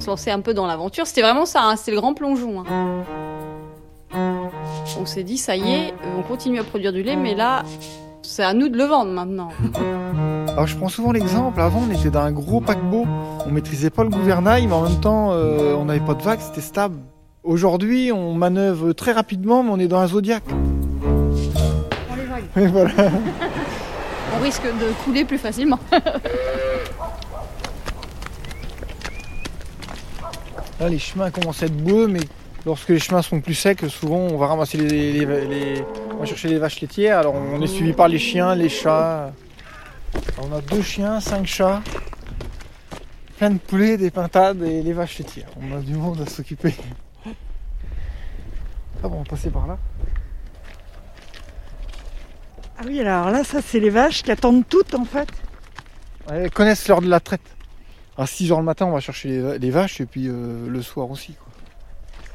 se lancer un peu dans l'aventure. C'était vraiment ça, hein, c'était le grand plongeon. hein. On s'est dit, ça y est, euh, on continue à produire du lait, mais là, c'est à nous de le vendre maintenant. Alors je prends souvent l'exemple, avant on était dans un gros paquebot, on maîtrisait pas le gouvernail, mais en même temps euh, on n'avait pas de vagues, c'était stable. Aujourd'hui on manœuvre très rapidement, mais on est dans un zodiaque. On les vague. Voilà. On risque de couler plus facilement. Là les chemins commencent à être boueux, mais lorsque les chemins sont plus secs, souvent on va ramasser les, les- les- on va chercher les vaches laitières. Alors on est suivi par les chiens, les chats. Alors, on a deux chiens, cinq chats, plein de poulets, des pintades et les vaches laitières. On a du monde à s'occuper. Ah bon, on va passer par là. Ah oui, alors là, ça, c'est les vaches qui attendent toutes, en fait. Elles connaissent l'heure de la traite. À 6h le matin, on va chercher les, va- les vaches et puis euh, le soir aussi. quoi.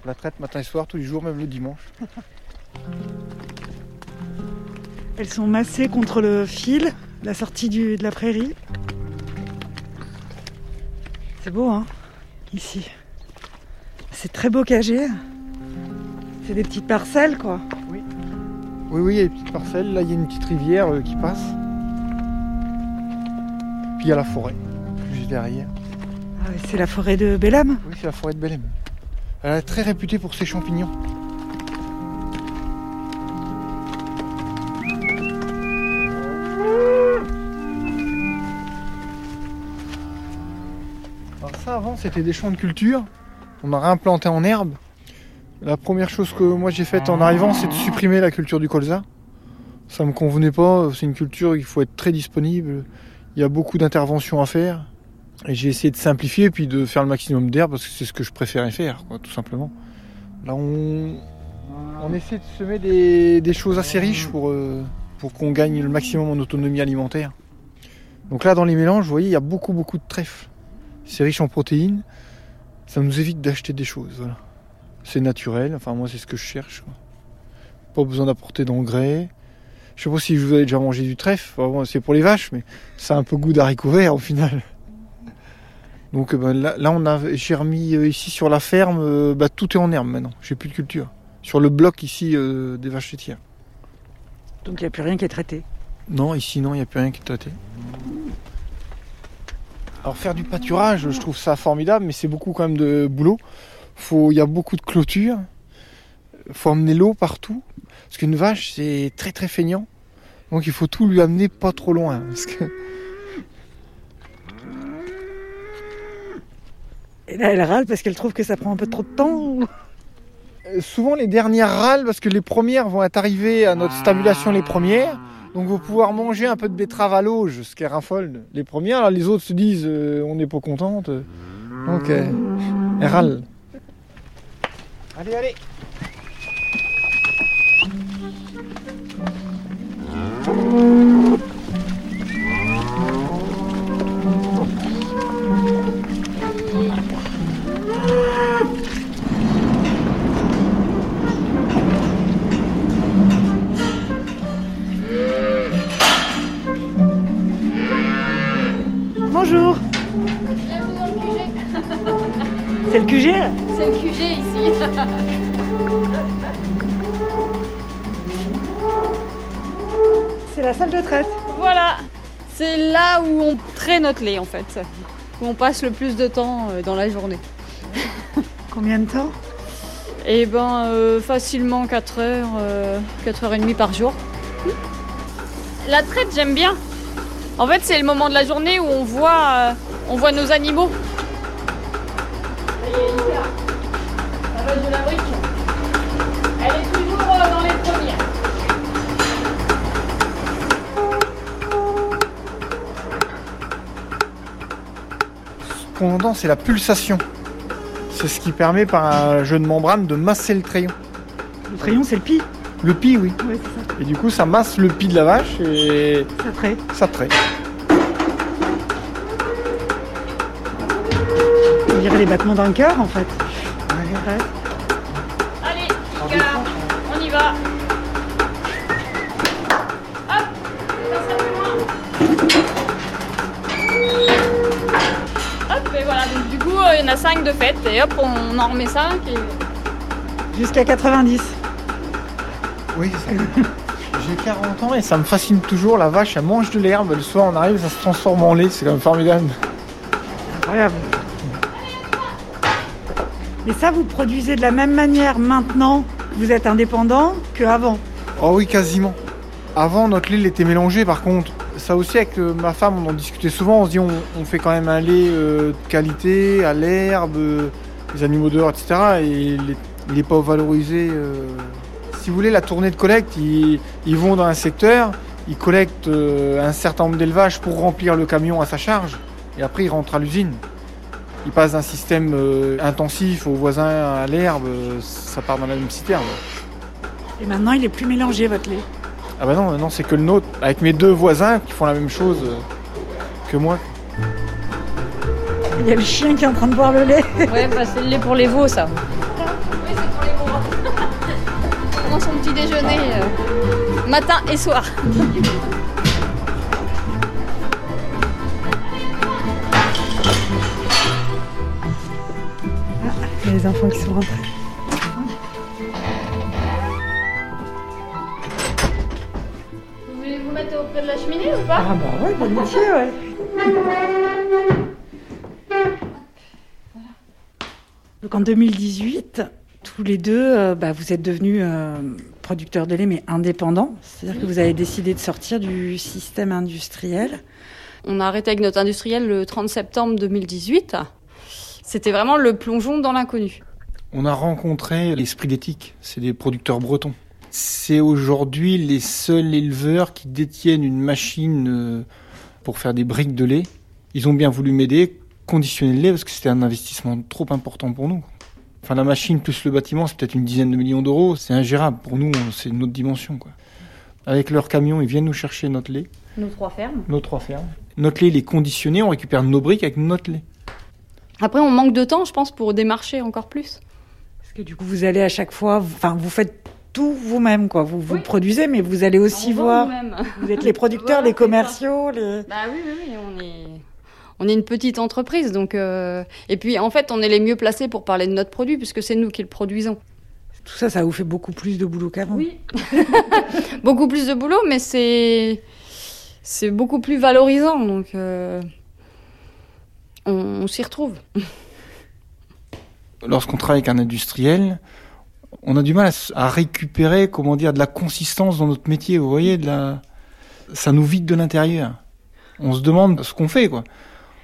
La traite matin et soir, tous les jours, même le dimanche. Elles sont massées contre le fil, la sortie du- de la prairie. C'est beau, hein, ici. C'est très bocagé. C'est des petites parcelles, quoi. Oui, oui, il y a des petites parcelles. Là, il y a une petite rivière euh, qui passe. Puis il y a la forêt, juste derrière. Ah c'est la forêt de Bellam. Oui, c'est la forêt de Belém. Elle est très réputée pour ses champignons. Alors ça, avant, c'était des champs de culture. On a réimplanté en herbe. La première chose que moi j'ai faite en arrivant, c'est de supprimer la culture du colza. Ça me convenait pas. C'est une culture il faut être très disponible. Il y a beaucoup d'interventions à faire. J'ai essayé de simplifier puis de faire le maximum d'herbe parce que c'est ce que je préférais faire, quoi, tout simplement. Là, on, essaie de semer des, choses assez riches pour, euh, pour qu'on gagne le maximum en autonomie alimentaire. Donc là, dans les mélanges, vous voyez, il y a beaucoup, beaucoup de trèfle. C'est riche en protéines. Ça nous évite d'acheter des choses. Voilà. C'est naturel. Enfin, moi, c'est ce que je cherche. Pas besoin d'apporter d'engrais. Je sais pas si vous avez déjà mangé du trèfle. C'est pour les vaches, mais ça a un peu goût d'haricot vert au final. Donc euh, ben, là, là, on a, j'ai remis euh, ici sur la ferme, euh, bah, tout est en herbe maintenant. J'ai plus de culture. Sur le bloc ici euh, des vaches laitières. Donc il n'y a plus rien qui est traité. Non, ici non, il n'y a plus rien qui est traité. Alors faire du pâturage, je trouve ça formidable, mais c'est beaucoup quand même de boulot. Faut, il y a beaucoup de clôtures. Faut emmener l'eau partout. Parce qu'une vache, c'est très très feignant. Donc il faut tout lui amener pas trop loin. Parce que Et là, elle râle parce qu'elle trouve que ça prend un peu trop de temps. ou- Euh, souvent les dernières râlent parce que les premières vont être arrivées à notre stabulation les premières. Donc vous pouvoir manger un peu de betterave à l'auge, ce qui les premières. Alors les autres se disent euh, on n'est pas contente. Donc euh, elles râlent. Allez, allez C'est le QG là C'est le QG ici. C'est la salle de traite. Voilà, c'est là où on traite notre lait en fait, où on passe le plus de temps euh, dans la journée. Combien de temps? Et ben euh, facilement 4 heures, euh, 4 heures et demie par jour. La traite j'aime bien. En fait c'est le moment de la journée où on voit, euh, on voit nos animaux. Ça y est, Lisa. La vache de la brique. Elle est toujours dans les premières. Ce qu'on entend, c'est la pulsation. C'est ce qui permet par un jeu de membrane de masser le crayon. Le crayon, c'est le pis. Le pis, oui. Ça. Et du coup, ça masse le pis de la vache et Ça traite. ça traite. Dirait les battements d'un cœur en fait. Ouais. Allez, Picard, on y va. Hop. Hop. Et voilà, donc du coup, euh, il y en a 5 de fête et hop, on en remet 5 et... Jusqu'à 90. Oui, c'est ça. J'ai 40 ans et ça me fascine toujours. La vache, elle mange de l'herbe. Le soir, on arrive, ça se transforme en lait. C'est quand même formidable. Incroyable. Et ça, vous produisez de la même manière maintenant vous êtes indépendant qu'avant Oh oui, quasiment. Avant, notre lait était mélangé par contre. Ça aussi, avec euh, ma femme, on en discutait souvent. On se dit, on, fait quand même un lait euh, de qualité, à l'herbe, euh, les animaux dehors, etc. Et il est- il n'est pas valorisé. euh. Si vous voulez, la tournée de collecte, ils, vont dans un secteur, ils collectent euh, un certain nombre d'élevages pour remplir le camion à sa charge. Et après, ils rentrent à l'usine. Ils passent d'un système euh, intensif aux voisins à l'herbe, ça part dans la même citerne. Et maintenant, il est plus mélangé, votre lait. Ah bah non, maintenant c'est que le nôtre, avec mes deux voisins qui font la même chose euh, que moi. Il y a le chien qui est en train de boire le lait. Ouais, bah c'est le lait pour les veaux, ça. Oui, c'est pour les veaux. Pendant son petit déjeuner, euh, matin et soir. les enfants qui sont rentrés. Vous voulez vous mettre auprès de la cheminée ou pas? Ah bah ouais, bon métier, ouais. Donc en 2018, tous les deux, euh, bah, vous êtes devenus euh, producteurs de lait, mais indépendants. C'est-à-dire que vous avez décidé de sortir du système industriel. On a arrêté avec notre industriel le 30 septembre 2018. C'était vraiment le plongeon dans l'inconnu. On a rencontré l'esprit d'éthique, c'est des producteurs bretons. C'est aujourd'hui les seuls éleveurs qui détiennent une machine euh, pour faire des briques de lait. Ils ont bien voulu m'aider, conditionner le lait, parce que c'était un investissement trop important pour nous. Enfin, la machine plus le bâtiment, c'est peut-être une dizaine de millions d'euros. C'est ingérable. Pour nous, c'est une autre dimension. Quoi. Avec leur camion, ils viennent nous chercher notre lait, Nos trois fermes. nos trois fermes. Notre lait, il est conditionné, on récupère nos briques avec notre lait. Après, on manque de temps, je pense, pour démarcher encore plus. Parce que du coup, vous allez à chaque fois, enfin, vous faites tout vous-même, quoi. Vous, vous Oui. produisez, mais vous allez aussi On voir. Vous êtes les producteurs, Voilà, les commerciaux, les... Bah oui, oui, oui, on est, on est une petite entreprise, donc euh, et puis en fait, on est les mieux placés pour parler de notre produit puisque c'est nous qui le produisons. Tout ça, ça vous fait beaucoup plus de boulot qu'avant. Oui. beaucoup plus de boulot, mais c'est c'est beaucoup plus valorisant, donc euh, on, s'y retrouve. lorsqu'on travaille avec un industriel, on a du mal à, récupérer, comment dire, de la consistance dans notre métier. Vous voyez, ça nous vide de l'intérieur. On se demande ce qu'on fait, quoi.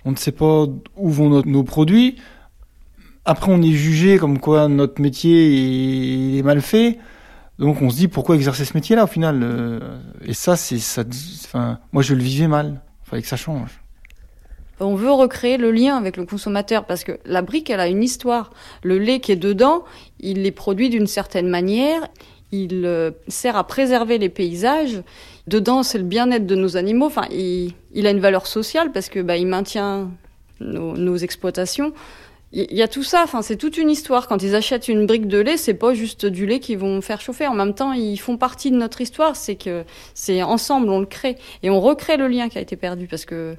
On ne sait pas où vont nos produits. Après, on est jugé comme quoi notre métier est, mal fait. Donc, on se dit pourquoi exercer ce métier-là au final. euh, Et ça, c'est ça. Moi, je le vivais mal. Il fallait que ça change. On veut recréer le lien avec le consommateur parce que la brique, elle a une histoire. Le lait qui est dedans, il est produit d'une certaine manière. Il euh, sert à préserver les paysages. Dedans, c'est le bien-être de nos animaux. Enfin, il, a une valeur sociale parce que bah, il maintient nos, nos exploitations. Il y a tout ça. Enfin, c'est toute une histoire. Quand ils achètent une brique de lait, c'est pas juste du lait qu'ils vont faire chauffer. En même temps, ils font partie de notre histoire. C'est que c'est ensemble, on le crée et on recrée le lien qui a été perdu parce que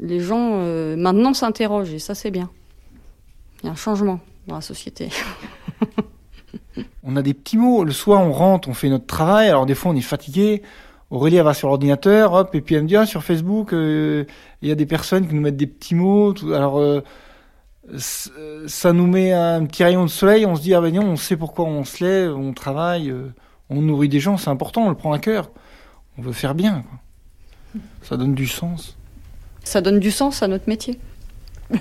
les gens euh, maintenant s'interrogent et ça c'est bien. Il y a un changement dans la société. On a des petits mots. Le soir, on rentre, on fait notre travail. Alors des fois, on est fatigué. Aurélie, va sur l'ordinateur, hop, et puis elle me dit, ah, sur Facebook, euh, il y a des personnes qui nous mettent des petits mots. alors, euh, ça nous met un petit rayon de soleil. On se dit, ah ben non, on sait pourquoi on se lève, on travaille, on nourrit des gens, c'est important, on le prend à cœur. On veut faire bien. Ça donne du sens. Ça donne du sens à notre métier.